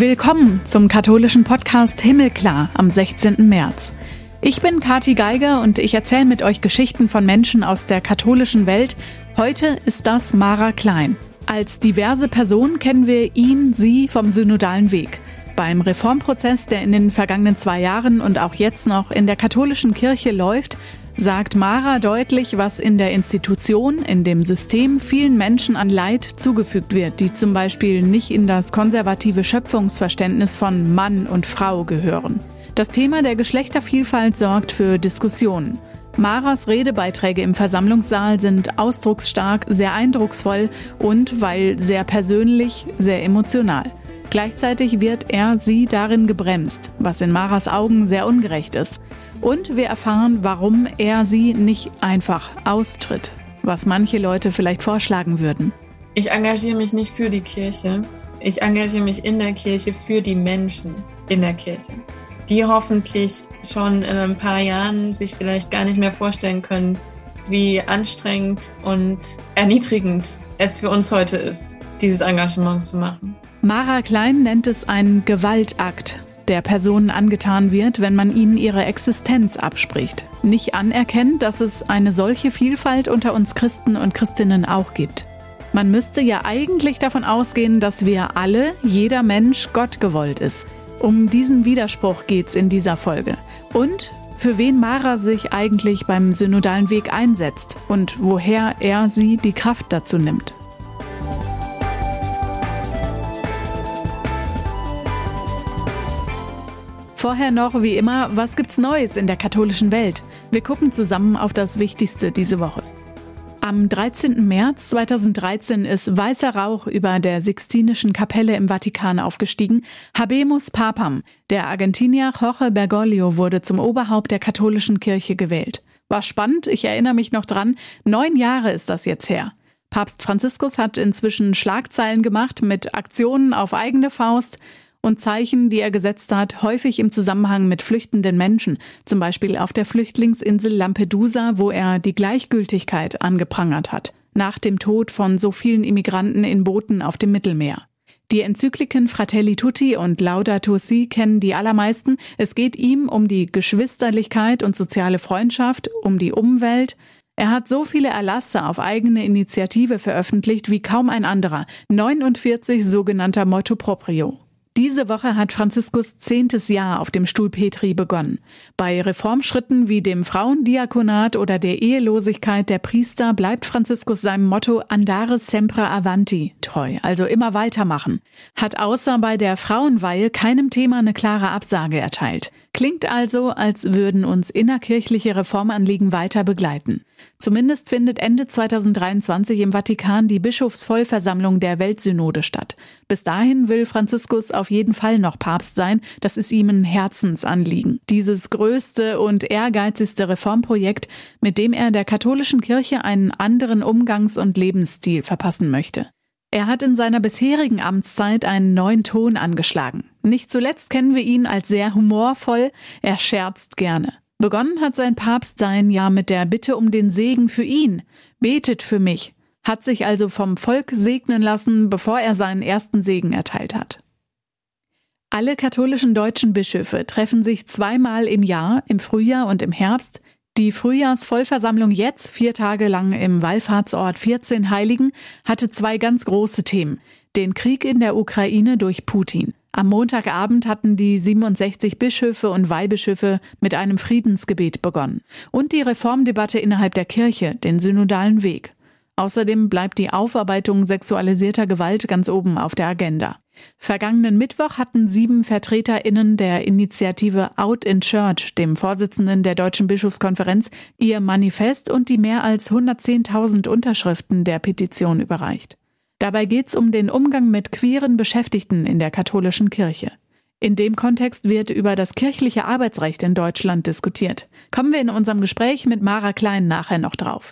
Willkommen zum katholischen Podcast Himmelklar am 16. März. Ich bin Kati Geiger und ich erzähle mit euch Geschichten von Menschen aus der katholischen Welt. Heute ist das Mara Klein. Als diverse Person kennen wir ihn, sie vom synodalen Weg. Beim Reformprozess, der in den vergangenen zwei Jahren und auch jetzt noch in der katholischen Kirche läuft, sagt Mara deutlich, was in der Institution, in dem System vielen Menschen an Leid zugefügt wird, die zum Beispiel nicht in das konservative Schöpfungsverständnis von Mann und Frau gehören. Das Thema der Geschlechtervielfalt sorgt für Diskussionen. Maras Redebeiträge im Versammlungssaal sind ausdrucksstark, sehr eindrucksvoll und, weil sehr persönlich, sehr emotional. Gleichzeitig wird er sie darin gebremst, was in Maras Augen sehr ungerecht ist. Und wir erfahren, warum er sie nicht einfach austritt, was manche Leute vielleicht vorschlagen würden. Ich engagiere mich nicht für die Kirche. Ich engagiere mich in der Kirche für die Menschen in der Kirche, die hoffentlich schon in ein paar Jahren sich vielleicht gar nicht mehr vorstellen können, wie anstrengend und erniedrigend es für uns heute ist, dieses Engagement zu machen. Mara Klein nennt es einen Gewaltakt, der Personen angetan wird, wenn man ihnen ihre Existenz abspricht. Nicht anerkennt, dass es eine solche Vielfalt unter uns Christen und Christinnen auch gibt. Man müsste ja eigentlich davon ausgehen, dass wir alle, jeder Mensch, Gott gewollt ist. Um diesen Widerspruch geht's in dieser Folge. Und für wen Mara sich eigentlich beim synodalen Weg einsetzt und woher er sie die Kraft dazu nimmt. Vorher noch, wie immer, was gibt's Neues in der katholischen Welt? Wir gucken zusammen auf das Wichtigste diese Woche. Am 13. März 2013 ist weißer Rauch über der Sixtinischen Kapelle im Vatikan aufgestiegen. Habemus Papam, der Argentinier Jorge Bergoglio, wurde zum Oberhaupt der katholischen Kirche gewählt. War spannend, ich erinnere mich noch dran. Neun Jahre ist das jetzt her. Papst Franziskus hat inzwischen Schlagzeilen gemacht mit Aktionen auf eigene Faust und Zeichen, die er gesetzt hat, häufig im Zusammenhang mit flüchtenden Menschen, zum Beispiel auf der Flüchtlingsinsel Lampedusa, wo er die Gleichgültigkeit angeprangert hat, nach dem Tod von so vielen Immigranten in Booten auf dem Mittelmeer. Die Enzykliken Fratelli Tutti und Laudato Si kennen die allermeisten. Es geht ihm um die Geschwisterlichkeit und soziale Freundschaft, um die Umwelt. Er hat so viele Erlasse auf eigene Initiative veröffentlicht wie kaum ein anderer. 49 sogenannter Motto Proprio. Diese Woche hat Franziskus zehntes Jahr auf dem Stuhl Petri begonnen. Bei Reformschritten wie dem Frauendiakonat oder der Ehelosigkeit der Priester bleibt Franziskus seinem Motto Andare sempre avanti treu, also immer weitermachen. Hat außer bei der Frauenweihe keinem Thema eine klare Absage erteilt. Klingt also, als würden uns innerkirchliche Reformanliegen weiter begleiten. Zumindest findet Ende 2023 im Vatikan die Bischofsvollversammlung der Weltsynode statt. Bis dahin will Franziskus auf jeden Fall noch Papst sein. Das ist ihm ein Herzensanliegen. Dieses größte und ehrgeizigste Reformprojekt, mit dem er der katholischen Kirche einen anderen Umgangs- und Lebensstil verpassen möchte. Er hat in seiner bisherigen Amtszeit einen neuen Ton angeschlagen. Nicht zuletzt kennen wir ihn als sehr humorvoll, er scherzt gerne. Begonnen hat sein Papstsein ja mit der Bitte um den Segen für ihn. Betet für mich. Hat sich also vom Volk segnen lassen, bevor er seinen ersten Segen erteilt hat. Alle katholischen deutschen Bischöfe treffen sich zweimal im Jahr, im Frühjahr und im Herbst, die Frühjahrsvollversammlung jetzt, vier Tage lang im Wallfahrtsort 14 Heiligen, hatte zwei ganz große Themen. Den Krieg in der Ukraine durch Putin. Am Montagabend hatten die 67 Bischöfe und Weihbischöfe mit einem Friedensgebet begonnen. Und die Reformdebatte innerhalb der Kirche, den synodalen Weg. Außerdem bleibt die Aufarbeitung sexualisierter Gewalt ganz oben auf der Agenda. Vergangenen Mittwoch hatten sieben VertreterInnen der Initiative Out in Church, dem Vorsitzenden der Deutschen Bischofskonferenz, ihr Manifest und die mehr als 110.000 Unterschriften der Petition überreicht. Dabei geht es um den Umgang mit queeren Beschäftigten in der katholischen Kirche. In dem Kontext wird über das kirchliche Arbeitsrecht in Deutschland diskutiert. Kommen wir in unserem Gespräch mit Mara Klein nachher noch drauf.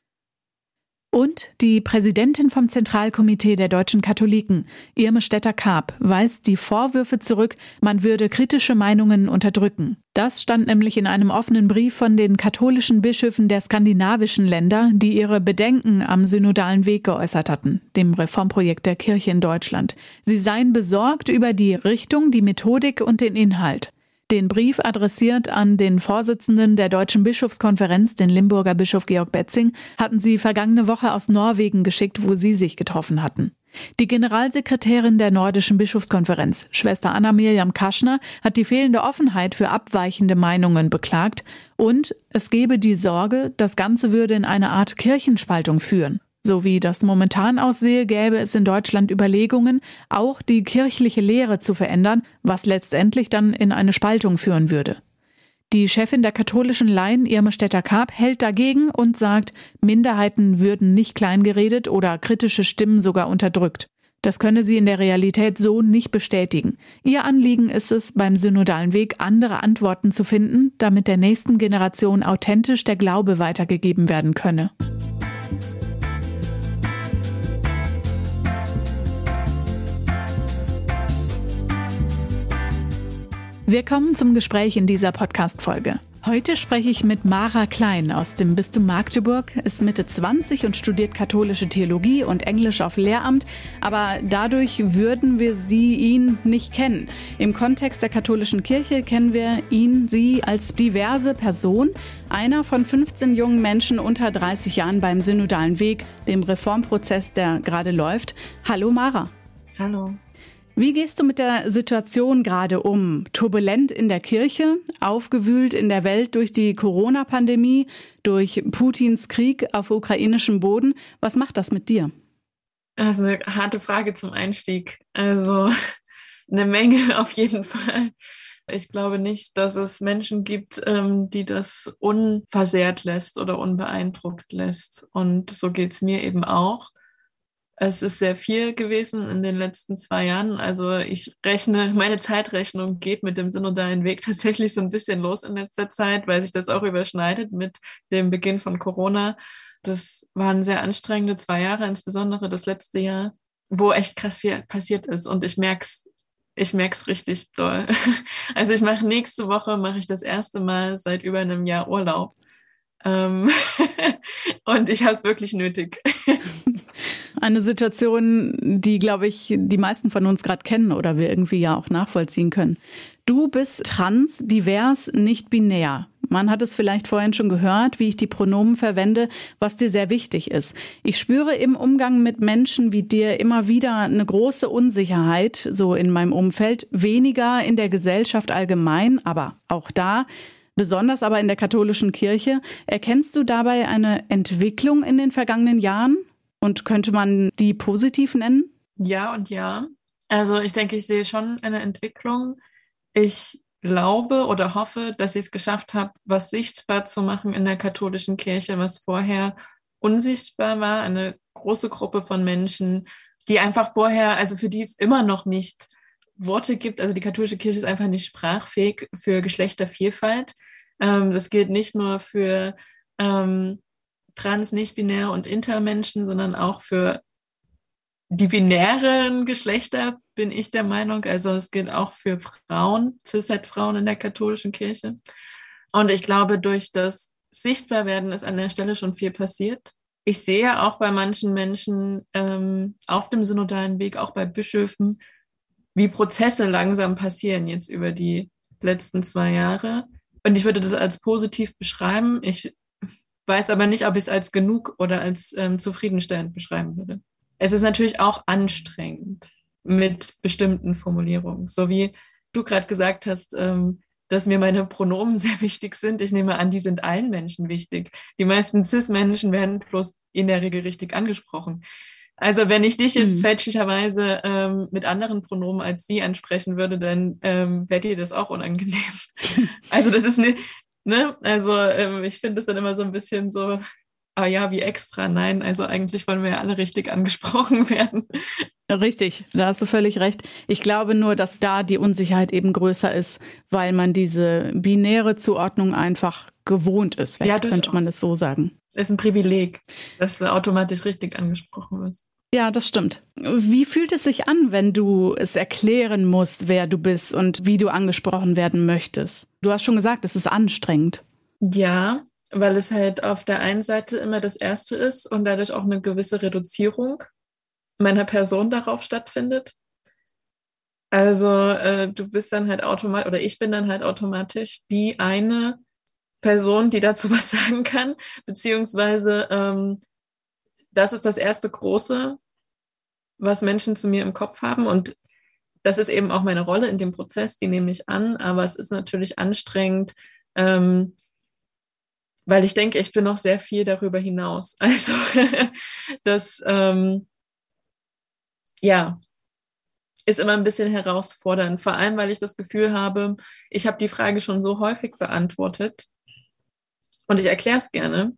Und die Präsidentin vom Zentralkomitee der deutschen Katholiken, Irme Stetter-Karp, weist die Vorwürfe zurück, man würde kritische Meinungen unterdrücken. Das stand nämlich in einem offenen Brief von den katholischen Bischöfen der skandinavischen Länder, die ihre Bedenken am synodalen Weg geäußert hatten, dem Reformprojekt der Kirche in Deutschland. Sie seien besorgt über die Richtung, die Methodik und den Inhalt. Den Brief adressiert an den Vorsitzenden der Deutschen Bischofskonferenz, den Limburger Bischof Georg Betzing, hatten sie vergangene Woche aus Norwegen geschickt, wo sie sich getroffen hatten. Die Generalsekretärin der Nordischen Bischofskonferenz, Schwester Anna Mirjam Kaschner, hat die fehlende Offenheit für abweichende Meinungen beklagt und es gebe die Sorge, das Ganze würde in eine Art Kirchenspaltung führen. So wie das momentan aussehe, gäbe es in Deutschland Überlegungen, auch die kirchliche Lehre zu verändern, was letztendlich dann in eine Spaltung führen würde. Die Chefin der katholischen Laien, Irme Stetter-Karp, hält dagegen und sagt, Minderheiten würden nicht kleingeredet oder kritische Stimmen sogar unterdrückt. Das könne sie in der Realität so nicht bestätigen. Ihr Anliegen ist es, beim synodalen Weg andere Antworten zu finden, damit der nächsten Generation authentisch der Glaube weitergegeben werden könne. Wir kommen zum Gespräch in dieser Podcast-Folge. Heute spreche ich mit Mara Klein aus dem Bistum Magdeburg, ist Mitte 20 und studiert katholische Theologie und Englisch auf Lehramt, aber dadurch würden wir sie ihn nicht kennen. Im Kontext der katholischen Kirche kennen wir ihn, sie als diverse Person, einer von 15 jungen Menschen unter 30 Jahren beim synodalen Weg, dem Reformprozess, der gerade läuft. Hallo Mara. Hallo. Wie gehst du mit der Situation gerade um? Turbulent in der Kirche, aufgewühlt in der Welt durch die Corona-Pandemie, durch Putins Krieg auf ukrainischem Boden. Was macht das mit dir? Das ist eine harte Frage zum Einstieg. Also eine Menge auf jeden Fall. Ich glaube nicht, dass es Menschen gibt, ähm, die das unversehrt lässt oder unbeeindruckt lässt. Und so geht es mir eben auch. Es ist sehr viel gewesen in den letzten zwei Jahren. Also ich rechne, meine Zeitrechnung geht mit dem synodalen Weg tatsächlich so ein bisschen los in letzter Zeit, weil sich das auch überschneidet mit dem Beginn von Corona. Das waren sehr anstrengende zwei Jahre, insbesondere das letzte Jahr, wo echt krass viel passiert ist. Und ich merke es ich merke es richtig doll. Also ich mache nächste Woche, mache ich das erste Mal seit über einem Jahr Urlaub. Ähm, und ich habe es wirklich nötig. Eine Situation, die, glaube ich, die meisten von uns gerade kennen oder wir irgendwie ja auch nachvollziehen können. Du bist trans, divers, nicht binär. Man hat es vielleicht vorhin schon gehört, wie ich die Pronomen verwende, was dir sehr wichtig ist. Ich spüre im Umgang mit Menschen wie dir immer wieder eine große Unsicherheit, so in meinem Umfeld, weniger in der Gesellschaft allgemein, aber auch da, besonders aber in der katholischen Kirche. Erkennst du dabei eine Entwicklung in den vergangenen Jahren? Und könnte man die positiv nennen? Ja und ja. Also ich denke, ich sehe schon eine Entwicklung. Ich glaube oder hoffe, dass ich es geschafft habe, was sichtbar zu machen in der katholischen Kirche, was vorher unsichtbar war. Eine große Gruppe von Menschen, die einfach vorher, also für die es immer noch nicht Worte gibt. Also die katholische Kirche ist einfach nicht sprachfähig für Geschlechtervielfalt. Ähm, das gilt nicht nur für ähm, trans, nicht-binär und intermenschen, sondern auch für die binären Geschlechter bin ich der Meinung. Also es gilt auch für Frauen, Cis-Het-Frauen in der katholischen Kirche. Und ich glaube, durch das Sichtbarwerden ist an der Stelle schon viel passiert. Ich sehe auch bei manchen Menschen ähm, auf dem synodalen Weg, auch bei Bischöfen, wie Prozesse langsam passieren jetzt über die letzten zwei Jahre. Und ich würde das als positiv beschreiben. Ich weiß aber nicht, ob ich es als genug oder als ähm, zufriedenstellend beschreiben würde. Es ist natürlich auch anstrengend mit bestimmten Formulierungen, so wie du gerade gesagt hast, ähm, dass mir meine Pronomen sehr wichtig sind. Ich nehme an, die sind allen Menschen wichtig. Die meisten CIS-Menschen werden bloß in der Regel richtig angesprochen. Also wenn ich dich jetzt mhm. fälschlicherweise ähm, mit anderen Pronomen als sie ansprechen würde, dann ähm, wäre dir das auch unangenehm. also das ist, ne, Ne? Also ähm, ich finde es dann immer so ein bisschen so, ah ja, wie extra. Nein, also eigentlich wollen wir ja alle richtig angesprochen werden. Richtig, da hast du völlig recht. Ich glaube nur, dass da die Unsicherheit eben größer ist, weil man diese binäre Zuordnung einfach gewohnt ist. Vielleicht ja, könnte man es so sagen. Ist ein Privileg, dass du automatisch richtig angesprochen wirst. Ja, das stimmt. Wie fühlt es sich an, wenn du es erklären musst, wer du bist und wie du angesprochen werden möchtest? Du hast schon gesagt, es ist anstrengend. Ja, weil es halt auf der einen Seite immer das Erste ist und dadurch auch eine gewisse Reduzierung meiner Person darauf stattfindet. Also äh, du bist dann halt automatisch, oder ich bin dann halt automatisch die eine Person, die dazu was sagen kann, beziehungsweise ähm, das ist das erste große, was Menschen zu mir im Kopf haben und das ist eben auch meine Rolle in dem Prozess, die nehme ich an, aber es ist natürlich anstrengend, ähm, weil ich denke, ich bin noch sehr viel darüber hinaus. Also das, ähm, ja, ist immer ein bisschen herausfordernd, vor allem weil ich das Gefühl habe, ich habe die Frage schon so häufig beantwortet und ich erkläre es gerne.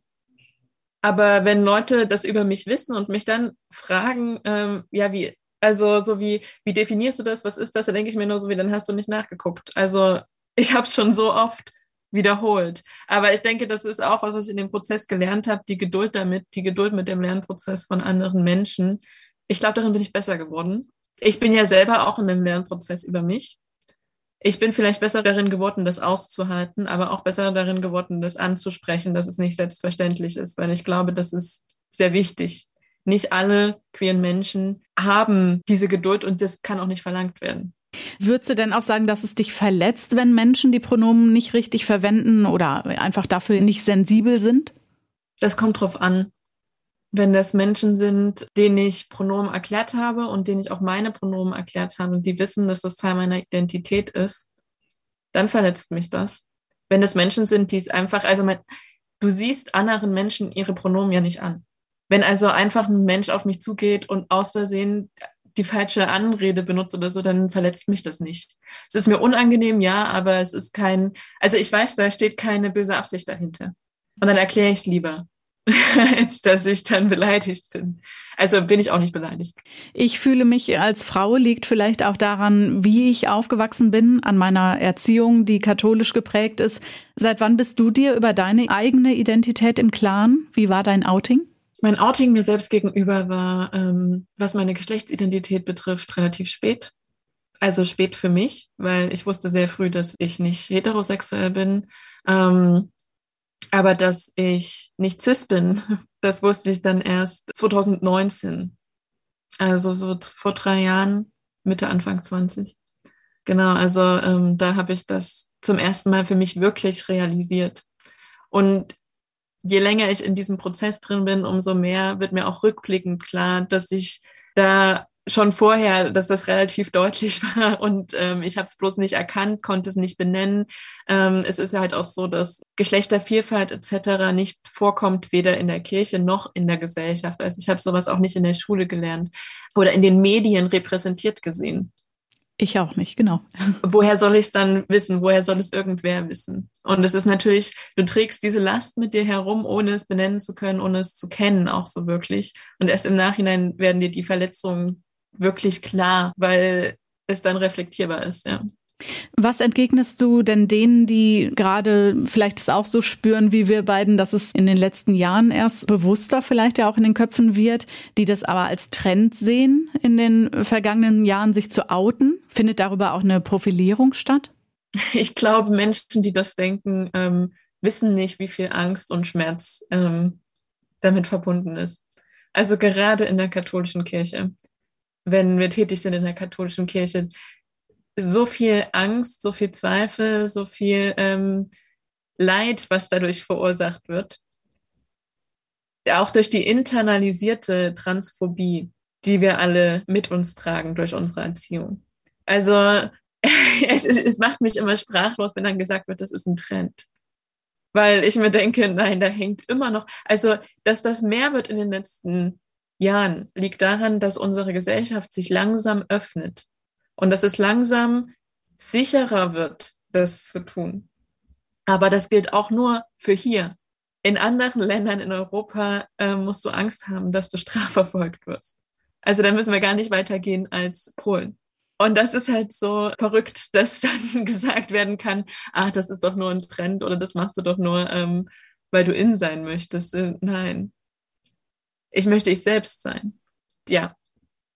Aber wenn Leute das über mich wissen und mich dann fragen, ähm, ja, wie, also so wie, wie definierst du das, was ist das, dann denke ich mir nur so wie, dann hast du nicht nachgeguckt. Also ich habe es schon so oft wiederholt. Aber ich denke, das ist auch was, was ich in dem Prozess gelernt habe, die Geduld damit, die Geduld mit dem Lernprozess von anderen Menschen. Ich glaube, darin bin ich besser geworden. Ich bin ja selber auch in einem Lernprozess über mich. Ich bin vielleicht besser darin geworden, das auszuhalten, aber auch besser darin geworden, das anzusprechen, dass es nicht selbstverständlich ist, weil ich glaube, das ist sehr wichtig. Nicht alle queeren Menschen haben diese Geduld und das kann auch nicht verlangt werden. Würdest du denn auch sagen, dass es dich verletzt, wenn Menschen die Pronomen nicht richtig verwenden oder einfach dafür nicht sensibel sind? Das kommt drauf an. Wenn das Menschen sind, denen ich Pronomen erklärt habe und denen ich auch meine Pronomen erklärt habe und die wissen, dass das Teil meiner Identität ist, dann verletzt mich das. Wenn das Menschen sind, die es einfach, also mein, du siehst anderen Menschen ihre Pronomen ja nicht an. Wenn also einfach ein Mensch auf mich zugeht und aus Versehen die falsche Anrede benutze oder so, dann verletzt mich das nicht. Es ist mir unangenehm, ja, aber es ist kein, also ich weiß, da steht keine böse Absicht dahinter. Und dann erkläre ich es lieber, als dass ich dann beleidigt bin. Also bin ich auch nicht beleidigt. Ich fühle mich als Frau liegt vielleicht auch daran, wie ich aufgewachsen bin, an meiner Erziehung, die katholisch geprägt ist. Seit wann bist du dir über deine eigene Identität im Klaren? Wie war dein Outing? Mein Outing mir selbst gegenüber war, ähm, was meine Geschlechtsidentität betrifft, relativ spät. Also spät für mich, weil ich wusste sehr früh, dass ich nicht heterosexuell bin. Ähm, aber dass ich nicht cis bin, das wusste ich dann erst 2019. Also so vor drei Jahren, Mitte, Anfang 20. Genau, also ähm, da habe ich das zum ersten Mal für mich wirklich realisiert. Und je länger ich in diesem Prozess drin bin, umso mehr wird mir auch rückblickend klar, dass ich da schon vorher, dass das relativ deutlich war und ähm, ich habe es bloß nicht erkannt, konnte es nicht benennen. Ähm, es ist ja halt auch so, dass Geschlechtervielfalt etc. nicht vorkommt, weder in der Kirche noch in der Gesellschaft. Also ich habe sowas auch nicht in der Schule gelernt oder in den Medien repräsentiert gesehen. Ich auch nicht, genau. Woher soll ich es dann wissen? Woher soll es irgendwer wissen? Und es ist natürlich, du trägst diese Last mit dir herum, ohne es benennen zu können, ohne es zu kennen, auch so wirklich. Und erst im Nachhinein werden dir die Verletzungen wirklich klar, weil es dann reflektierbar ist, ja. Was entgegnest du denn denen, die gerade vielleicht es auch so spüren wie wir beiden, dass es in den letzten Jahren erst bewusster vielleicht ja auch in den Köpfen wird, die das aber als Trend sehen, in den vergangenen Jahren sich zu outen? Findet darüber auch eine Profilierung statt? Ich glaube, Menschen, die das denken, ähm, wissen nicht, wie viel Angst und Schmerz ähm, damit verbunden ist. Also gerade in der katholischen Kirche wenn wir tätig sind in der katholischen Kirche, so viel Angst, so viel Zweifel, so viel ähm, Leid, was dadurch verursacht wird. Auch durch die internalisierte Transphobie, die wir alle mit uns tragen durch unsere Erziehung. Also es, es macht mich immer sprachlos, wenn dann gesagt wird, das ist ein Trend. Weil ich mir denke, nein, da hängt immer noch, also dass das mehr wird in den letzten Jahren liegt daran, dass unsere Gesellschaft sich langsam öffnet und dass es langsam sicherer wird, das zu tun. Aber das gilt auch nur für hier. In anderen Ländern in Europa äh, musst du Angst haben, dass du strafverfolgt wirst. Also da müssen wir gar nicht weitergehen als Polen. Und das ist halt so verrückt, dass dann gesagt werden kann, ach, das ist doch nur ein Trend oder das machst du doch nur, ähm, weil du in sein möchtest. Äh, nein. Ich möchte ich selbst sein. Ja.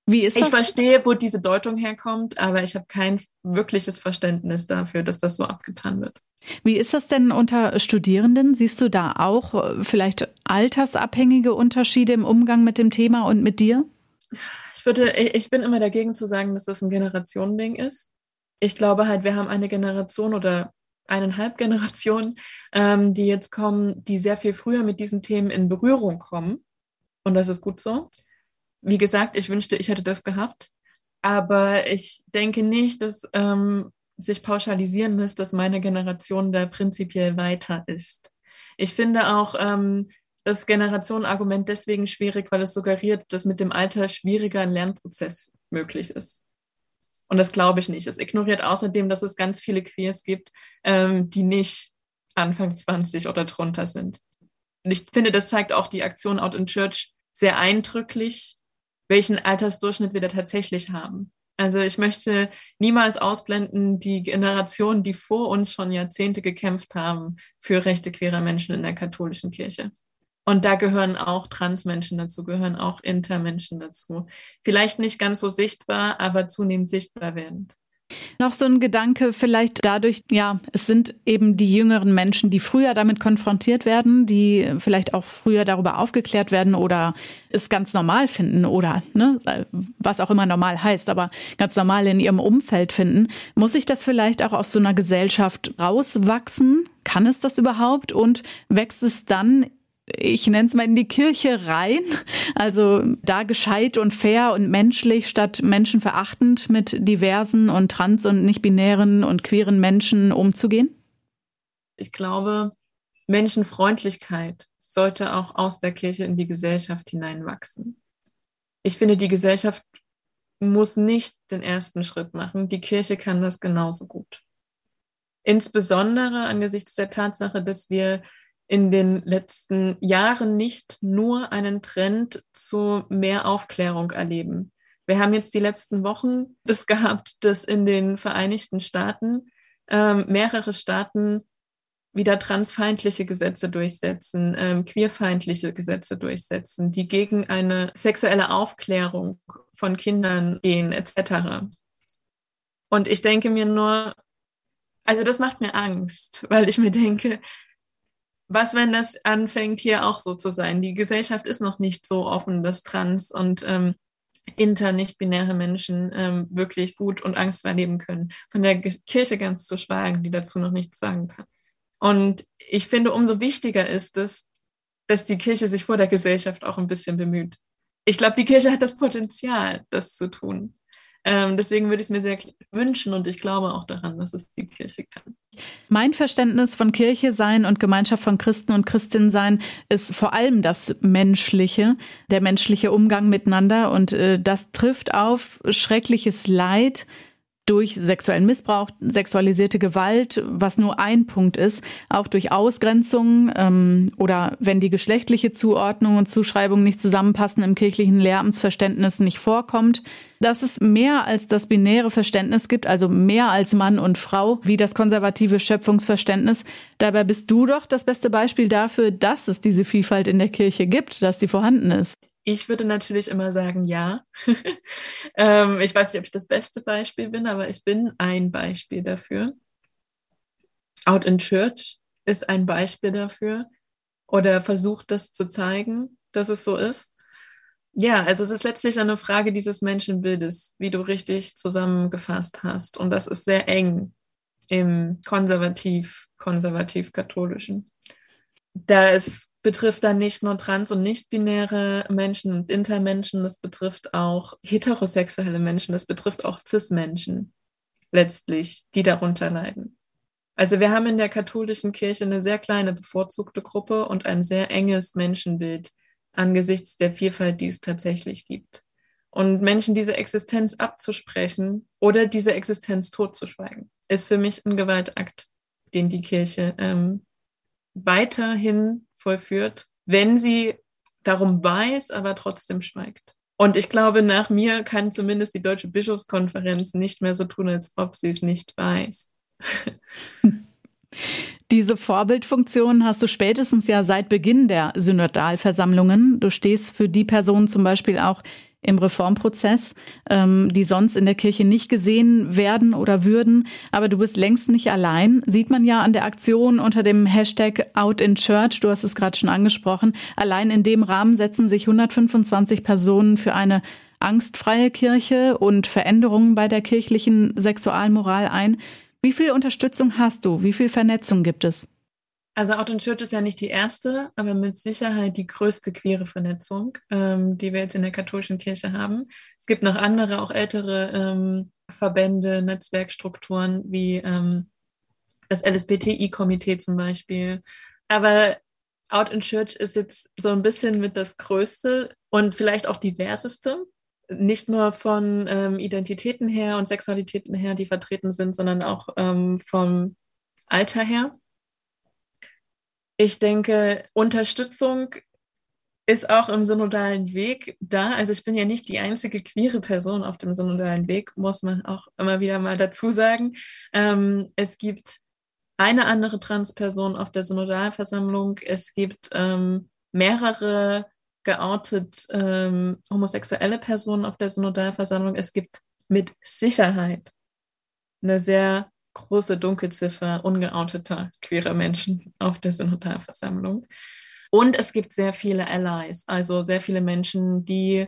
Wie ist das? Ich verstehe, wo diese Deutung herkommt, aber ich habe kein wirkliches Verständnis dafür, dass das so abgetan wird. Wie ist das denn unter Studierenden? Siehst du da auch äh, vielleicht altersabhängige Unterschiede im Umgang mit dem Thema und mit dir? Ich würde, ich bin immer dagegen zu sagen, dass das ein Generationending ist. Ich glaube halt, wir haben eine Generation oder eineinhalb Generationen, ähm, die jetzt kommen, die sehr viel früher mit diesen Themen in Berührung kommen. Und das ist gut so. Wie gesagt, ich wünschte, ich hätte das gehabt. Aber ich denke nicht, dass ähm, sich pauschalisieren lässt, dass meine Generation da prinzipiell weiter ist. Ich finde auch, ähm, das Generationenargument deswegen schwierig, weil es suggeriert, dass mit dem Alter schwieriger ein Lernprozess möglich ist. Und das glaube ich nicht. Es ignoriert außerdem, dass es ganz viele Queers gibt, ähm, die nicht Anfang 20 oder drunter sind. Und ich finde, das zeigt auch die Aktion Out in Church sehr eindrücklich, welchen Altersdurchschnitt wir da tatsächlich haben. Also ich möchte niemals ausblenden, die Generationen, die vor uns schon Jahrzehnte gekämpft haben für Rechte queerer Menschen in der katholischen Kirche. Und da gehören auch Transmenschen dazu, gehören auch Intermenschen dazu. Vielleicht nicht ganz so sichtbar, aber zunehmend sichtbar werdend. Noch so ein Gedanke, vielleicht dadurch, ja, es sind eben die jüngeren Menschen, die früher damit konfrontiert werden, die vielleicht auch früher darüber aufgeklärt werden oder es ganz normal finden oder ne, was auch immer normal heißt, aber ganz normal in ihrem Umfeld finden. Muss sich das vielleicht auch aus so einer Gesellschaft rauswachsen? Kann es das überhaupt? Und wächst es dann ich nenne es mal in die Kirche rein, also da gescheit und fair und menschlich statt menschenverachtend mit diversen und trans- und nicht-binären und queeren Menschen umzugehen? Ich glaube, Menschenfreundlichkeit sollte auch aus der Kirche in die Gesellschaft hineinwachsen. Ich finde, die Gesellschaft muss nicht den ersten Schritt machen. Die Kirche kann das genauso gut. Insbesondere angesichts der Tatsache, dass wir in den letzten Jahren nicht nur einen Trend zu mehr Aufklärung erleben. Wir haben jetzt die letzten Wochen das gehabt, dass in den Vereinigten Staaten ähm, mehrere Staaten wieder transfeindliche Gesetze durchsetzen, ähm, queerfeindliche Gesetze durchsetzen, die gegen eine sexuelle Aufklärung von Kindern gehen, etc. Und ich denke mir nur, also das macht mir Angst, weil ich mir denke, was, wenn das anfängt, hier auch so zu sein? Die Gesellschaft ist noch nicht so offen, dass trans und ähm, inter, nicht-binäre Menschen ähm, wirklich gut und angstfrei leben können. Von der Kirche ganz zu schweigen, die dazu noch nichts sagen kann. Und ich finde, umso wichtiger ist es, dass die Kirche sich vor der Gesellschaft auch ein bisschen bemüht. Ich glaube, die Kirche hat das Potenzial, das zu tun. Ähm, deswegen würde ich es mir sehr wünschen und ich glaube auch daran, dass es die Kirche kann. Mein Verständnis von Kirche sein und Gemeinschaft von Christen und Christinnen sein ist vor allem das Menschliche, der menschliche Umgang miteinander und äh, das trifft auf schreckliches Leid, durch sexuellen Missbrauch, sexualisierte Gewalt, was nur ein Punkt ist, auch durch Ausgrenzung ähm, oder wenn die geschlechtliche Zuordnung und Zuschreibung nicht zusammenpassen, im kirchlichen Lehramtsverständnis nicht vorkommt, dass es mehr als das binäre Verständnis gibt, also mehr als Mann und Frau, wie das konservative Schöpfungsverständnis. Dabei bist du doch das beste Beispiel dafür, dass es diese Vielfalt in der Kirche gibt, dass sie vorhanden ist. Ich würde natürlich immer sagen, ja. ähm, ich weiß nicht, ob ich das beste Beispiel bin, aber ich bin ein Beispiel dafür. Out in Church ist ein Beispiel dafür oder versucht das zu zeigen, dass es so ist. Ja, also es ist letztlich eine Frage dieses Menschenbildes, wie du richtig zusammengefasst hast. Und das ist sehr eng im konservativ, konservativ-katholischen. Da ist betrifft dann nicht nur trans- und nicht-binäre Menschen und Intermenschen, das betrifft auch heterosexuelle Menschen, das betrifft auch cis-Menschen letztlich, die darunter leiden. Also wir haben in der katholischen Kirche eine sehr kleine bevorzugte Gruppe und ein sehr enges Menschenbild angesichts der Vielfalt, die es tatsächlich gibt. Und Menschen diese Existenz abzusprechen oder diese Existenz totzuschweigen, ist für mich ein Gewaltakt, den die Kirche ähm, weiterhin vollführt, wenn sie darum weiß, aber trotzdem schweigt. Und ich glaube, nach mir kann zumindest die Deutsche Bischofskonferenz nicht mehr so tun, als ob sie es nicht weiß. Diese Vorbildfunktion hast du spätestens ja seit Beginn der Synodalversammlungen. Du stehst für die Personen zum Beispiel auch im Reformprozess, ähm, die sonst in der Kirche nicht gesehen werden oder würden. Aber du bist längst nicht allein. Sieht man ja an der Aktion unter dem Hashtag Out in Church. Du hast es gerade schon angesprochen. Allein in dem Rahmen setzen sich 125 Personen für eine angstfreie Kirche und Veränderungen bei der kirchlichen Sexualmoral ein. Wie viel Unterstützung hast du? Wie viel Vernetzung gibt es? Also Out in Church ist ja nicht die erste, aber mit Sicherheit die größte queere Vernetzung, ähm, die wir jetzt in der katholischen Kirche haben. Es gibt noch andere, auch ältere ähm, Verbände, Netzwerkstrukturen wie ähm, das LSBTI-Komitee zum Beispiel. Aber Out in Church ist jetzt so ein bisschen mit das Größte und vielleicht auch diverseste nicht nur von ähm, Identitäten her und Sexualitäten her, die vertreten sind, sondern auch ähm, vom Alter her. Ich denke, Unterstützung ist auch im synodalen Weg da. Also ich bin ja nicht die einzige queere Person auf dem synodalen Weg, muss man auch immer wieder mal dazu sagen. Ähm, es gibt eine andere Transperson auf der Synodalversammlung. Es gibt ähm, mehrere geoutet ähm, homosexuelle Personen auf der Synodalversammlung. Es gibt mit Sicherheit eine sehr große Dunkelziffer ungeouteter queerer Menschen auf der Synodalversammlung. Und es gibt sehr viele Allies, also sehr viele Menschen, die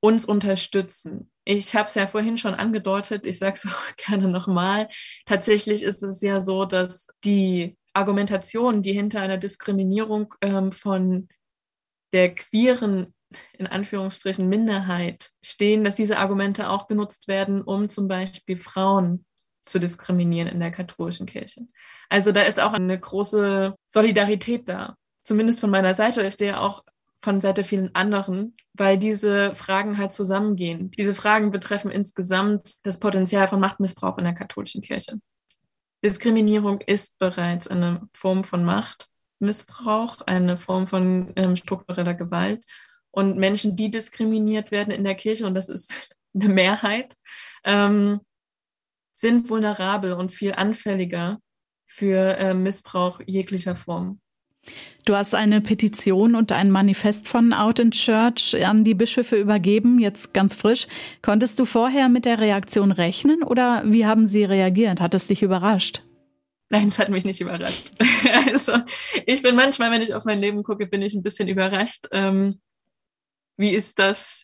uns unterstützen. Ich habe es ja vorhin schon angedeutet, ich sage es auch gerne nochmal. Tatsächlich ist es ja so, dass die Argumentation, die hinter einer Diskriminierung ähm, von der queeren, in Anführungsstrichen, Minderheit stehen, dass diese Argumente auch genutzt werden, um zum Beispiel Frauen zu diskriminieren in der katholischen Kirche. Also da ist auch eine große Solidarität da. Zumindest von meiner Seite. Ich stehe auch von Seite vielen anderen, weil diese Fragen halt zusammengehen. Diese Fragen betreffen insgesamt das Potenzial von Machtmissbrauch in der katholischen Kirche. Diskriminierung ist bereits eine Form von Macht Missbrauch, eine Form von ähm, struktureller Gewalt. Und Menschen, die diskriminiert werden in der Kirche, und das ist eine Mehrheit, ähm, sind vulnerabel und viel anfälliger für äh, Missbrauch jeglicher Form. Du hast eine Petition und ein Manifest von Out in Church an die Bischöfe übergeben, jetzt ganz frisch. Konntest du vorher mit der Reaktion rechnen oder wie haben sie reagiert? Hat es dich überrascht? Nein, es hat mich nicht überrascht. also ich bin manchmal, wenn ich auf mein Leben gucke, bin ich ein bisschen überrascht. Ähm, wie ist das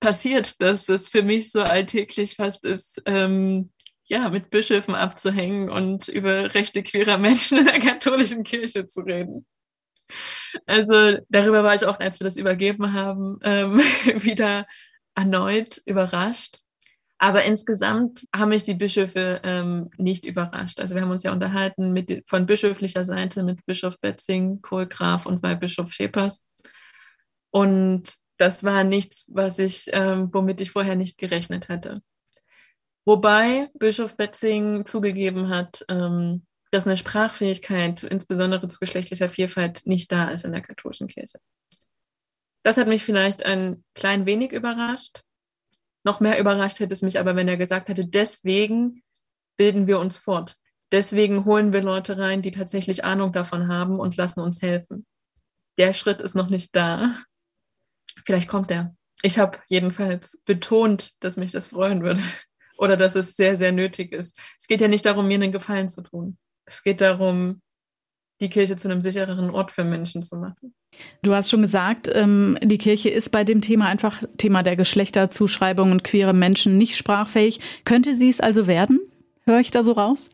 passiert, dass es für mich so alltäglich fast ist, ähm, ja, mit Bischöfen abzuhängen und über Rechte queerer Menschen in der katholischen Kirche zu reden. Also darüber war ich auch, als wir das übergeben haben, ähm, wieder erneut überrascht. Aber insgesamt haben mich die Bischöfe ähm, nicht überrascht. Also wir haben uns ja unterhalten mit, von bischöflicher Seite mit Bischof Betzing, Kohlgraf und bei Bischof Schepers. Und das war nichts, was ich, ähm, womit ich vorher nicht gerechnet hätte. Wobei Bischof Betzing zugegeben hat, ähm, dass eine Sprachfähigkeit, insbesondere zu geschlechtlicher Vielfalt, nicht da ist in der katholischen Kirche. Das hat mich vielleicht ein klein wenig überrascht. Noch mehr überrascht hätte es mich aber, wenn er gesagt hätte, deswegen bilden wir uns fort. Deswegen holen wir Leute rein, die tatsächlich Ahnung davon haben und lassen uns helfen. Der Schritt ist noch nicht da. Vielleicht kommt er. Ich habe jedenfalls betont, dass mich das freuen würde oder dass es sehr, sehr nötig ist. Es geht ja nicht darum, mir einen Gefallen zu tun. Es geht darum, die Kirche zu einem sichereren Ort für Menschen zu machen. Du hast schon gesagt, ähm, die Kirche ist bei dem Thema einfach Thema der Geschlechterzuschreibung und queere Menschen nicht sprachfähig. Könnte sie es also werden? Höre ich da so raus?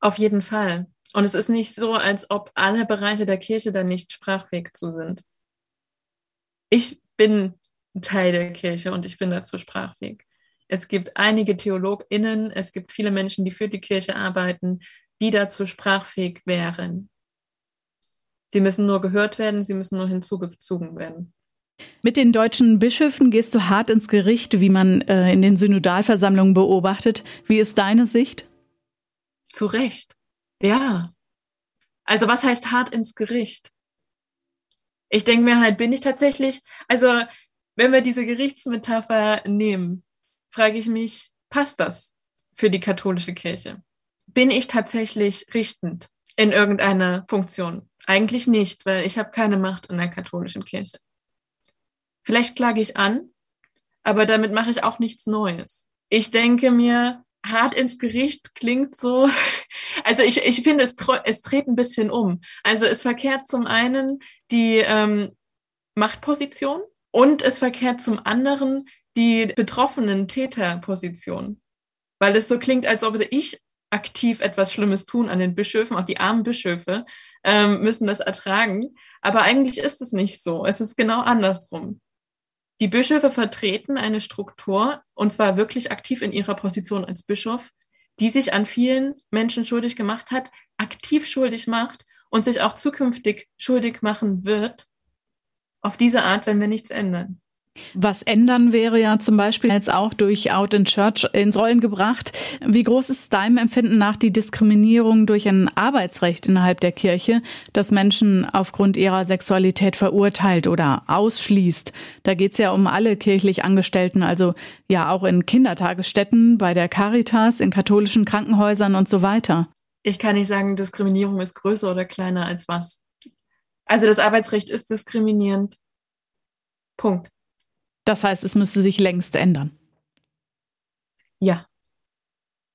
Auf jeden Fall. Und es ist nicht so, als ob alle Bereiche der Kirche dann nicht sprachfähig zu sind. Ich bin Teil der Kirche und ich bin dazu sprachfähig. Es gibt einige TheologInnen, es gibt viele Menschen, die für die Kirche arbeiten, die dazu sprachfähig wären. Sie müssen nur gehört werden, sie müssen nur hinzugezogen werden. Mit den deutschen Bischöfen gehst du hart ins Gericht, wie man äh, in den Synodalversammlungen beobachtet. Wie ist deine Sicht? Zu Recht. Ja. Also was heißt hart ins Gericht? Ich denke mir halt, bin ich tatsächlich, also wenn wir diese Gerichtsmetapher nehmen, frage ich mich, passt das für die katholische Kirche? Bin ich tatsächlich richtend in irgendeiner Funktion? Eigentlich nicht, weil ich habe keine Macht in der katholischen Kirche. Vielleicht klage ich an, aber damit mache ich auch nichts Neues. Ich denke mir, hart ins Gericht klingt so, also ich, ich finde, es, es dreht ein bisschen um. Also es verkehrt zum einen die ähm, Machtposition und es verkehrt zum anderen die betroffenen Täterposition. Weil es so klingt, als ob ich aktiv etwas Schlimmes tun an den Bischöfen, auch die armen Bischöfe ähm, müssen das ertragen. Aber eigentlich ist es nicht so. Es ist genau andersrum. Die Bischöfe vertreten eine Struktur, und zwar wirklich aktiv in ihrer Position als Bischof, die sich an vielen Menschen schuldig gemacht hat, aktiv schuldig macht und sich auch zukünftig schuldig machen wird, auf diese Art, wenn wir nichts ändern. Was ändern wäre ja zum Beispiel jetzt auch durch Out in Church ins Rollen gebracht. Wie groß ist deinem Empfinden nach die Diskriminierung durch ein Arbeitsrecht innerhalb der Kirche, das Menschen aufgrund ihrer Sexualität verurteilt oder ausschließt? Da geht es ja um alle kirchlich Angestellten, also ja auch in Kindertagesstätten, bei der Caritas, in katholischen Krankenhäusern und so weiter. Ich kann nicht sagen, Diskriminierung ist größer oder kleiner als was. Also das Arbeitsrecht ist diskriminierend. Punkt. Das heißt, es müsste sich längst ändern. Ja.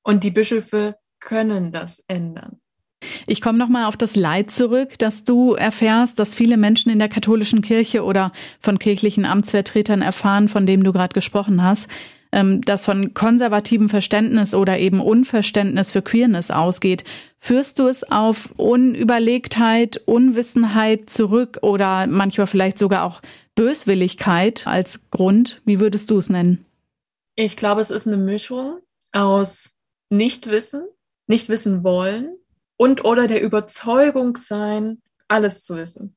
Und die Bischöfe können das ändern. Ich komme nochmal auf das Leid zurück, dass du erfährst, dass viele Menschen in der katholischen Kirche oder von kirchlichen Amtsvertretern erfahren, von dem du gerade gesprochen hast, ähm, das von konservativem Verständnis oder eben Unverständnis für Queerness ausgeht. Führst du es auf Unüberlegtheit, Unwissenheit zurück oder manchmal vielleicht sogar auch Böswilligkeit als Grund? Wie würdest du es nennen? Ich glaube, es ist eine Mischung aus Nichtwissen, nicht wissen wollen und oder der Überzeugung sein, alles zu wissen.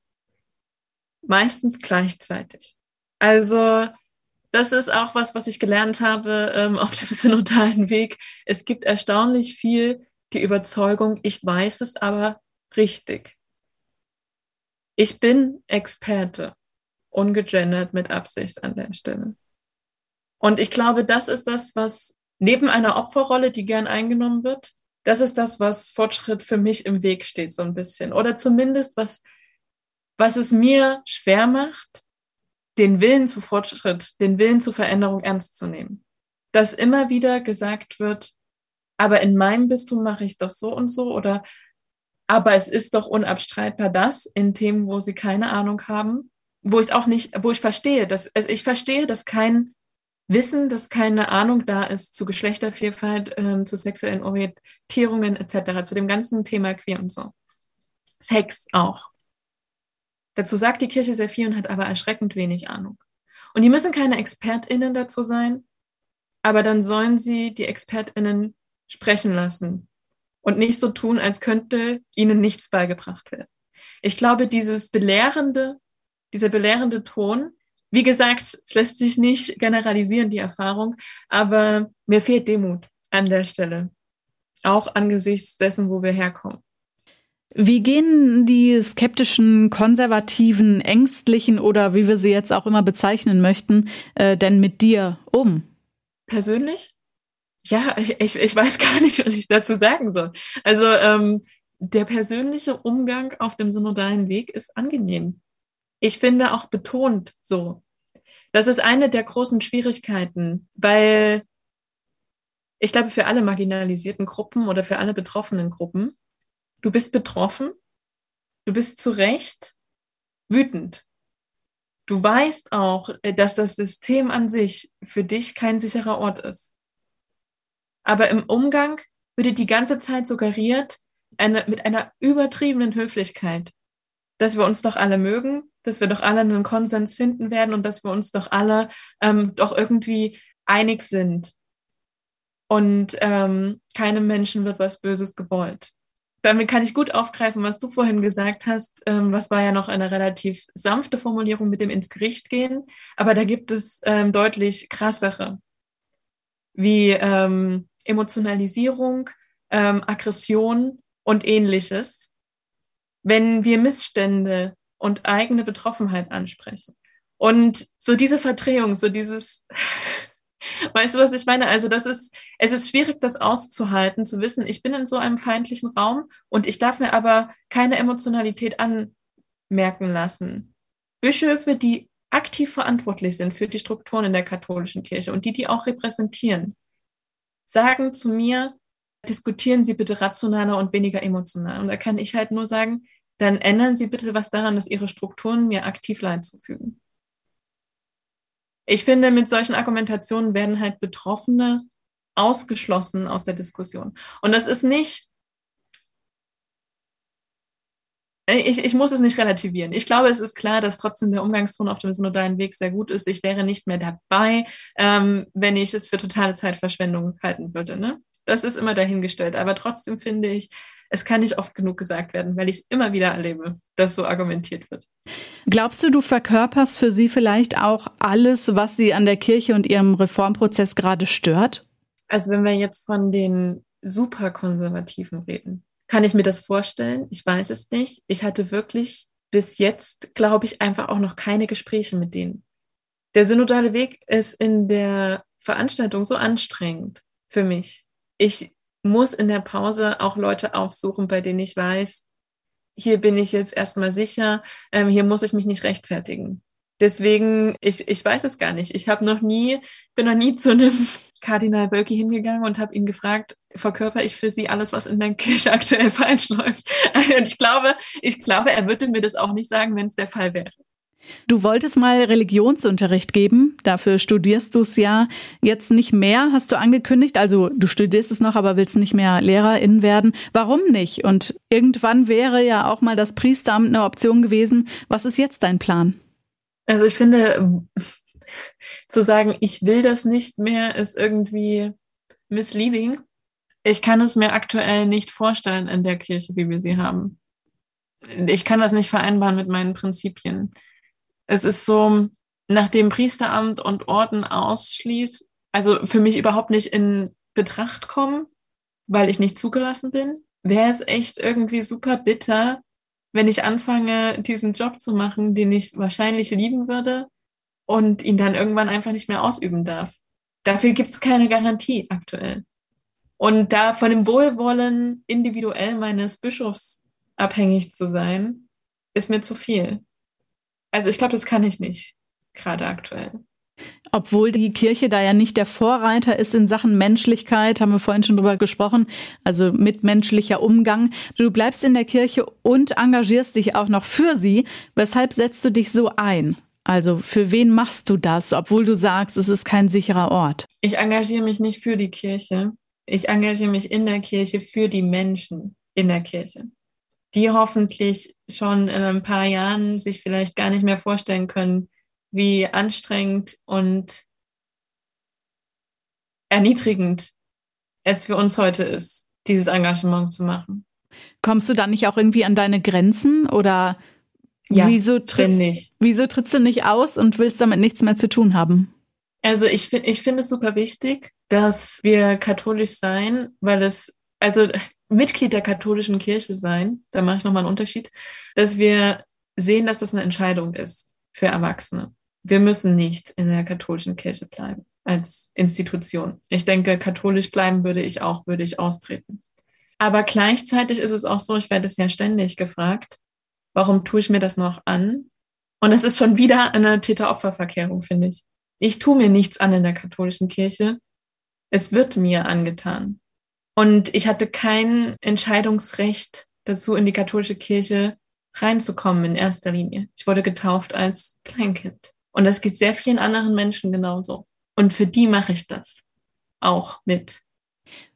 Meistens gleichzeitig. Also das ist auch was, was ich gelernt habe ähm, auf dem synodalen Weg. Es gibt erstaunlich viel die Überzeugung, ich weiß es aber richtig. Ich bin Experte, ungegendert mit Absicht an der Stelle. Und ich glaube, das ist das, was neben einer Opferrolle, die gern eingenommen wird, das ist das, was Fortschritt für mich im Weg steht, so ein bisschen. Oder zumindest, was, was es mir schwer macht, den Willen zu Fortschritt, den Willen zu Veränderung ernst zu nehmen. Dass immer wieder gesagt wird, aber in meinem Bistum mache ich doch so und so oder aber es ist doch unabstreitbar das in Themen, wo sie keine Ahnung haben, wo ich auch nicht, wo ich verstehe, dass also ich verstehe, dass kein Wissen, dass keine Ahnung da ist zu Geschlechtervielfalt, ähm, zu sexuellen Orientierungen etc., zu dem ganzen Thema queer und so. Sex auch. Dazu sagt die Kirche sehr viel und hat aber erschreckend wenig Ahnung. Und die müssen keine ExpertInnen dazu sein, aber dann sollen sie die ExpertInnen sprechen lassen und nicht so tun, als könnte ihnen nichts beigebracht werden. Ich glaube, dieses belehrende, dieser belehrende Ton, wie gesagt, es lässt sich nicht generalisieren, die Erfahrung, aber mir fehlt Demut an der Stelle. Auch angesichts dessen, wo wir herkommen. Wie gehen die skeptischen, konservativen, ängstlichen oder wie wir sie jetzt auch immer bezeichnen möchten, äh, denn mit dir um? Persönlich? Ja, ich, ich, ich weiß gar nicht, was ich dazu sagen soll. Also ähm, der persönliche Umgang auf dem synodalen Weg ist angenehm. Ich finde auch betont so. Das ist eine der großen Schwierigkeiten, weil ich glaube, für alle marginalisierten Gruppen oder für alle betroffenen Gruppen Du bist betroffen. Du bist zu Recht wütend. Du weißt auch, äh, dass das System an sich für dich kein sicherer Ort ist. Aber im Umgang wird dir die ganze Zeit suggeriert, eine, mit einer übertriebenen Höflichkeit, dass wir uns doch alle mögen, dass wir doch alle einen Konsens finden werden und dass wir uns doch alle ähm, doch irgendwie einig sind. Und ähm, keinem Menschen wird was Böses gewollt damit kann ich gut aufgreifen, was du vorhin gesagt hast. Ähm, was war ja noch eine relativ sanfte Formulierung mit dem ins Gericht gehen, aber da gibt es ähm, deutlich krassere, wie ähm, Emotionalisierung, ähm, Aggression und ähnliches, wenn wir Missstände und eigene Betroffenheit ansprechen. Und so diese Verdrehung, so dieses, weißt du, was ich meine? Also das ist, es ist schwierig, das auszuhalten, zu wissen, ich bin in so einem feindlichen Raum und ich darf mir aber keine Emotionalität anmerken lassen. Bischöfe, die aktiv verantwortlich sind für die Strukturen in der katholischen Kirche und die die auch repräsentieren, sagen zu mir, diskutieren Sie bitte rationaler und weniger emotional. Und da kann ich halt nur sagen, dann ändern Sie bitte was daran, dass Ihre Strukturen mir aktiv Leid zufügen. Ich finde, mit solchen Argumentationen werden halt Betroffene ausgeschlossen aus der Diskussion. Und das ist nicht, ich, ich muss es nicht relativieren. Ich glaube, es ist klar, dass trotzdem der Umgangston auf dem synodalen Weg sehr gut ist. Ich wäre nicht mehr dabei, ähm, wenn ich es für totale Zeitverschwendung halten würde. Ne? Das ist immer dahingestellt. Aber trotzdem finde ich, es kann nicht oft genug gesagt werden, weil ich es immer wieder erlebe, dass so argumentiert wird. Glaubst du, du verkörperst für sie vielleicht auch alles, was sie an der Kirche und ihrem Reformprozess gerade stört? Also wenn wir jetzt von den Superkonservativen reden, kann ich mir das vorstellen? Ich weiß es nicht. Ich hatte wirklich bis jetzt, glaube ich, einfach auch noch keine Gespräche mit denen. Der synodale Weg ist in der Veranstaltung so anstrengend für mich. Ich muss in der Pause auch Leute aufsuchen, bei denen ich weiß, hier bin ich jetzt erstmal sicher, ähm, hier muss ich mich nicht rechtfertigen. Deswegen, ich, ich weiß es gar nicht. Ich habe noch nie, bin noch nie zu einem Kardinal Wölki hingegangen und habe ihn gefragt, verkörper ich für Sie alles, was in der Kirche aktuell falsch läuft? Und ich glaube, ich glaube, er würde mir das auch nicht sagen, wenn es der Fall wäre. Du wolltest mal Religionsunterricht geben, dafür studierst du es ja jetzt nicht mehr, hast du angekündigt. Also du studierst es noch, aber willst nicht mehr Lehrerin werden. Warum nicht? Und irgendwann wäre ja auch mal das Priesteramt eine Option gewesen. Was ist jetzt dein Plan? Also ich finde, zu sagen, ich will das nicht mehr, ist irgendwie misleading. Ich kann es mir aktuell nicht vorstellen in der Kirche, wie wir sie haben. Ich kann das nicht vereinbaren mit meinen Prinzipien es ist so, nachdem Priesteramt und Orden ausschließt, also für mich überhaupt nicht in Betracht kommen, weil ich nicht zugelassen bin, wäre es echt irgendwie super bitter, wenn ich anfange, diesen Job zu machen, den ich wahrscheinlich lieben würde und ihn dann irgendwann einfach nicht mehr ausüben darf. Dafür gibt es keine Garantie aktuell. Und da von dem Wohlwollen individuell meines Bischofs abhängig zu sein, ist mir zu viel. Also ich glaube, das kann ich nicht, gerade aktuell. Obwohl die Kirche da ja nicht der Vorreiter ist in Sachen Menschlichkeit, haben wir vorhin schon drüber gesprochen, also mitmenschlicher Umgang. Du bleibst in der Kirche und engagierst dich auch noch für sie. Weshalb setzt du dich so ein? Also für wen machst du das, obwohl du sagst, es ist kein sicherer Ort? Ich engagiere mich nicht für die Kirche. Ich engagiere mich in der Kirche für die Menschen in der Kirche die hoffentlich schon in ein paar Jahren sich vielleicht gar nicht mehr vorstellen können, wie anstrengend und erniedrigend es für uns heute ist, dieses Engagement zu machen. Kommst du dann nicht auch irgendwie an deine Grenzen oder ja, wieso, trittst, wieso trittst du nicht aus und willst damit nichts mehr zu tun haben? Also ich, ich finde es super wichtig, dass wir katholisch sein, weil es, also Mitglied der katholischen Kirche sein, da mache ich nochmal einen Unterschied, dass wir sehen, dass das eine Entscheidung ist für Erwachsene. Wir müssen nicht in der katholischen Kirche bleiben als Institution. Ich denke, katholisch bleiben würde ich auch, würde ich austreten. Aber gleichzeitig ist es auch so, ich werde es ja ständig gefragt, warum tue ich mir das noch an? Und es ist schon wieder eine Täter-Opfer-Verkehrung, finde ich. Ich tue mir nichts an in der katholischen Kirche. Es wird mir angetan. Und ich hatte kein Entscheidungsrecht dazu, in die katholische Kirche reinzukommen in erster Linie. Ich wurde getauft als Kleinkind. Und das geht sehr vielen anderen Menschen genauso. Und für die mache ich das auch mit.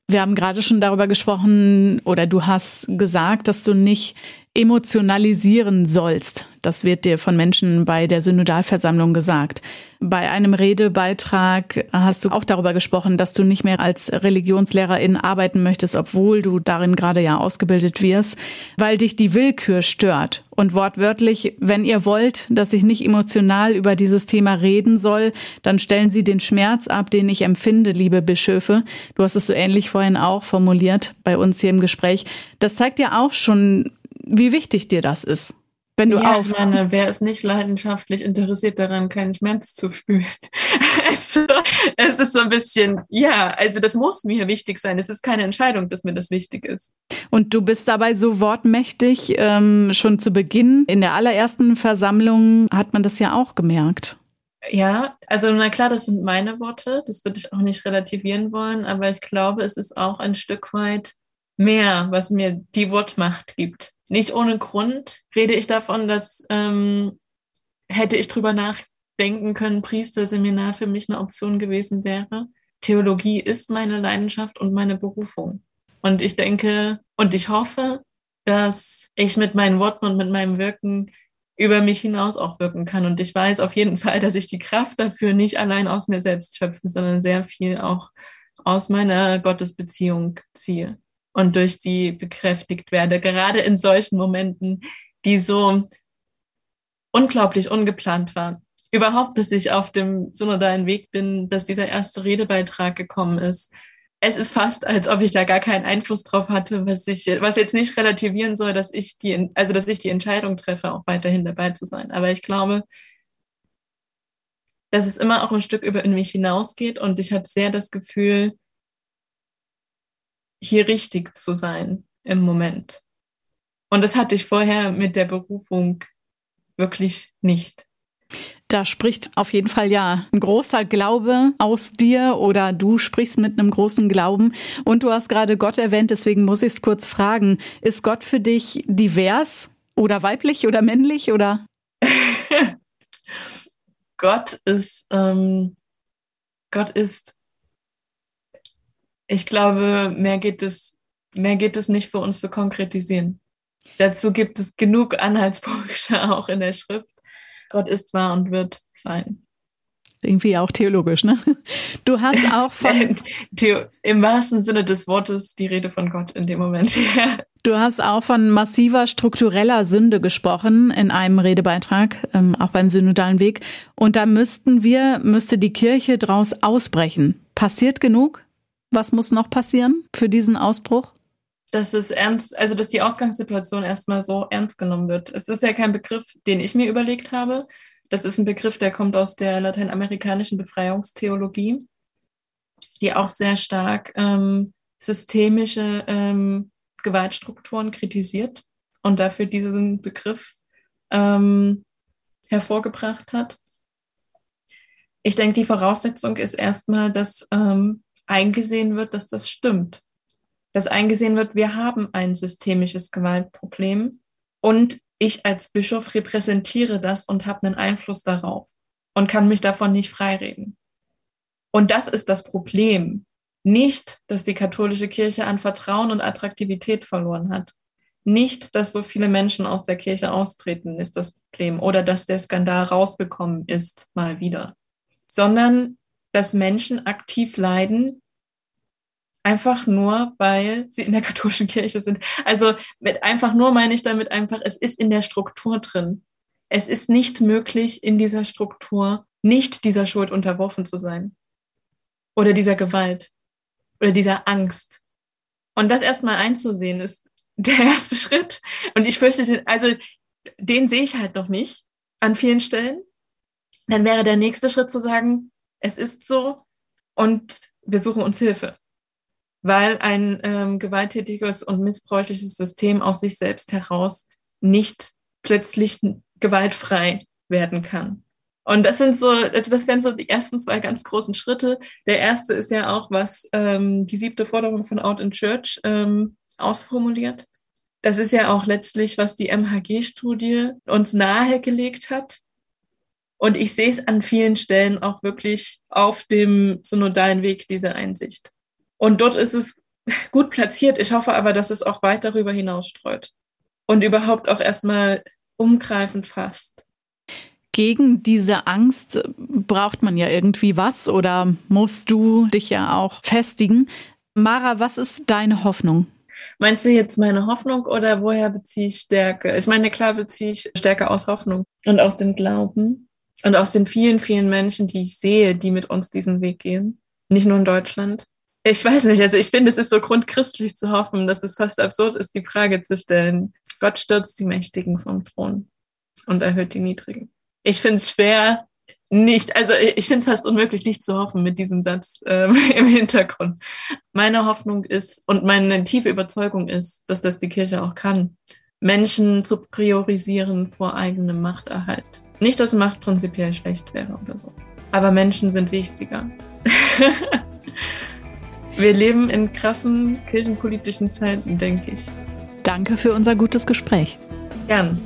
Wir haben gerade schon darüber gesprochen oder du hast gesagt, dass du nicht emotionalisieren sollst. Das wird dir von Menschen bei der Synodalversammlung gesagt. Bei einem Redebeitrag hast du auch darüber gesprochen, dass du nicht mehr als Religionslehrerin arbeiten möchtest, obwohl du darin gerade ja ausgebildet wirst, weil dich die Willkür stört. Und wortwörtlich, wenn ihr wollt, dass ich nicht emotional über dieses Thema reden soll, dann stellen Sie den Schmerz ab, den ich empfinde, liebe Bischöfe. Du hast es so ähnlich vorhin auch formuliert bei uns hier im Gespräch. Das zeigt ja auch schon, wie wichtig dir das ist Wenn du ja, auf ich meine, wer ist nicht leidenschaftlich interessiert daran, keinen Schmerz zu fühlen? Also, es ist so ein bisschen, ja, also das muss mir wichtig sein. Es ist keine Entscheidung, dass mir das wichtig ist. Und du bist dabei so wortmächtig. Ähm, schon zu Beginn in der allerersten Versammlung hat man das ja auch gemerkt. Ja, also na klar, das sind meine Worte. Das würde ich auch nicht relativieren wollen, aber ich glaube, es ist auch ein Stück weit mehr, was mir die Wortmacht gibt. Nicht ohne Grund rede ich davon, dass ähm, hätte ich drüber nachdenken können, Priesterseminar für mich eine Option gewesen wäre. Theologie ist meine Leidenschaft und meine Berufung. Und ich denke und ich hoffe, dass ich mit meinen Worten und mit meinem Wirken über mich hinaus auch wirken kann. Und ich weiß auf jeden Fall, dass ich die Kraft dafür nicht allein aus mir selbst schöpfe, sondern sehr viel auch aus meiner Gottesbeziehung ziehe und durch die bekräftigt werde, gerade in solchen Momenten, die so unglaublich ungeplant waren. Überhaupt, dass ich auf dem synodalen Weg bin, dass dieser erste Redebeitrag gekommen ist, es ist fast, als ob ich da gar keinen Einfluss drauf hatte, was ich, was jetzt nicht relativieren soll, dass ich die, also dass ich die Entscheidung treffe, auch weiterhin dabei zu sein. Aber ich glaube, dass es immer auch ein Stück über in mich hinausgeht und ich habe sehr das Gefühl, hier richtig zu sein im Moment. Und das hatte ich vorher mit der Berufung wirklich nicht. Da spricht auf jeden Fall ja ein großer Glaube aus dir oder du sprichst mit einem großen Glauben. Und du hast gerade Gott erwähnt, deswegen muss ich es kurz fragen. Ist Gott für dich divers oder weiblich oder männlich oder? Gott ist, ähm, Gott ist, ich glaube, mehr geht es, mehr geht es nicht für uns zu konkretisieren. Dazu gibt es genug Anhaltspunkte auch in der Schrift. Gott ist wahr und wird sein. Irgendwie auch theologisch, ne? Du hast auch von. Im wahrsten Sinne des Wortes die Rede von Gott in dem Moment. Du hast auch von massiver struktureller Sünde gesprochen in einem Redebeitrag, ähm, auch beim synodalen Weg. Und da müssten wir, müsste die Kirche draus ausbrechen. Passiert genug? Was muss noch passieren für diesen Ausbruch? dass es ernst, also dass die Ausgangssituation erstmal so ernst genommen wird. Es ist ja kein Begriff, den ich mir überlegt habe. Das ist ein Begriff, der kommt aus der lateinamerikanischen Befreiungstheologie, die auch sehr stark ähm, systemische ähm, Gewaltstrukturen kritisiert und dafür diesen Begriff ähm, hervorgebracht hat. Ich denke, die Voraussetzung ist erstmal, dass ähm, eingesehen wird, dass das stimmt dass eingesehen wird, wir haben ein systemisches Gewaltproblem und ich als Bischof repräsentiere das und habe einen Einfluss darauf und kann mich davon nicht freireden. Und das ist das Problem. Nicht, dass die katholische Kirche an Vertrauen und Attraktivität verloren hat. Nicht, dass so viele Menschen aus der Kirche austreten, ist das Problem. Oder dass der Skandal rausgekommen ist, mal wieder. Sondern, dass Menschen aktiv leiden, Einfach nur, weil sie in der katholischen Kirche sind. Also mit einfach nur meine ich damit einfach, es ist in der Struktur drin. Es ist nicht möglich, in dieser Struktur nicht dieser Schuld unterworfen zu sein. Oder dieser Gewalt. Oder dieser Angst. Und das erstmal einzusehen, ist der erste Schritt. Und ich fürchte, also den sehe ich halt noch nicht an vielen Stellen. Dann wäre der nächste Schritt zu sagen, es ist so und wir suchen uns Hilfe weil ein ähm, gewalttätiges und missbräuchliches System aus sich selbst heraus nicht plötzlich gewaltfrei werden kann. Und das sind so, also das wären so die ersten zwei ganz großen Schritte. Der erste ist ja auch, was ähm, die siebte Forderung von Out in Church ähm, ausformuliert. Das ist ja auch letztlich, was die MHG-Studie uns nahegelegt hat. Und ich sehe es an vielen Stellen auch wirklich auf dem synodalen Weg dieser Einsicht. Und dort ist es gut platziert. Ich hoffe aber, dass es auch weit darüber hinaus streut und überhaupt auch erstmal umgreifend fasst. Gegen diese Angst braucht man ja irgendwie was oder musst du dich ja auch festigen. Mara, was ist deine Hoffnung? Meinst du jetzt meine Hoffnung oder woher beziehe ich Stärke? Ich meine, klar beziehe ich Stärke aus Hoffnung und aus dem Glauben und aus den vielen, vielen Menschen, die ich sehe, die mit uns diesen Weg gehen. Nicht nur in Deutschland, ich weiß nicht, also ich finde, es ist so grundchristlich zu hoffen, dass es fast absurd ist, die Frage zu stellen. Gott stürzt die Mächtigen vom Thron. und erhöht die niedrigen. Ich finde es schwer, nicht, also ich finde es fast unmöglich, nicht zu hoffen mit diesem Satz ähm, im Hintergrund. Meine Hoffnung ist und meine tiefe Überzeugung ist, dass das die Kirche auch kann, Menschen zu priorisieren vor eigenem Machterhalt. Nicht, dass Macht prinzipiell schlecht wäre oder so, aber Menschen sind wichtiger. Wir leben in krassen kirchenpolitischen Zeiten, denke ich. Danke für unser gutes Gespräch. Gern.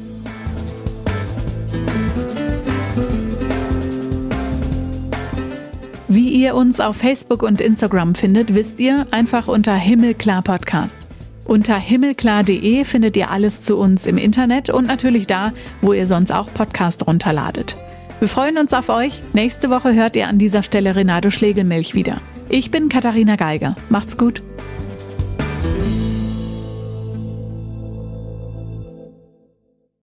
Wie ihr uns auf Facebook und Instagram findet, wisst ihr einfach unter Himmelklar Podcast. Unter himmelklar.de findet ihr alles zu uns im Internet und natürlich da, wo ihr sonst auch Podcast runterladet. Wir freuen uns auf euch. Nächste Woche hört ihr an dieser Stelle Renato Schlegelmilch wieder. Ich bin Katharina Geiger. Macht's gut.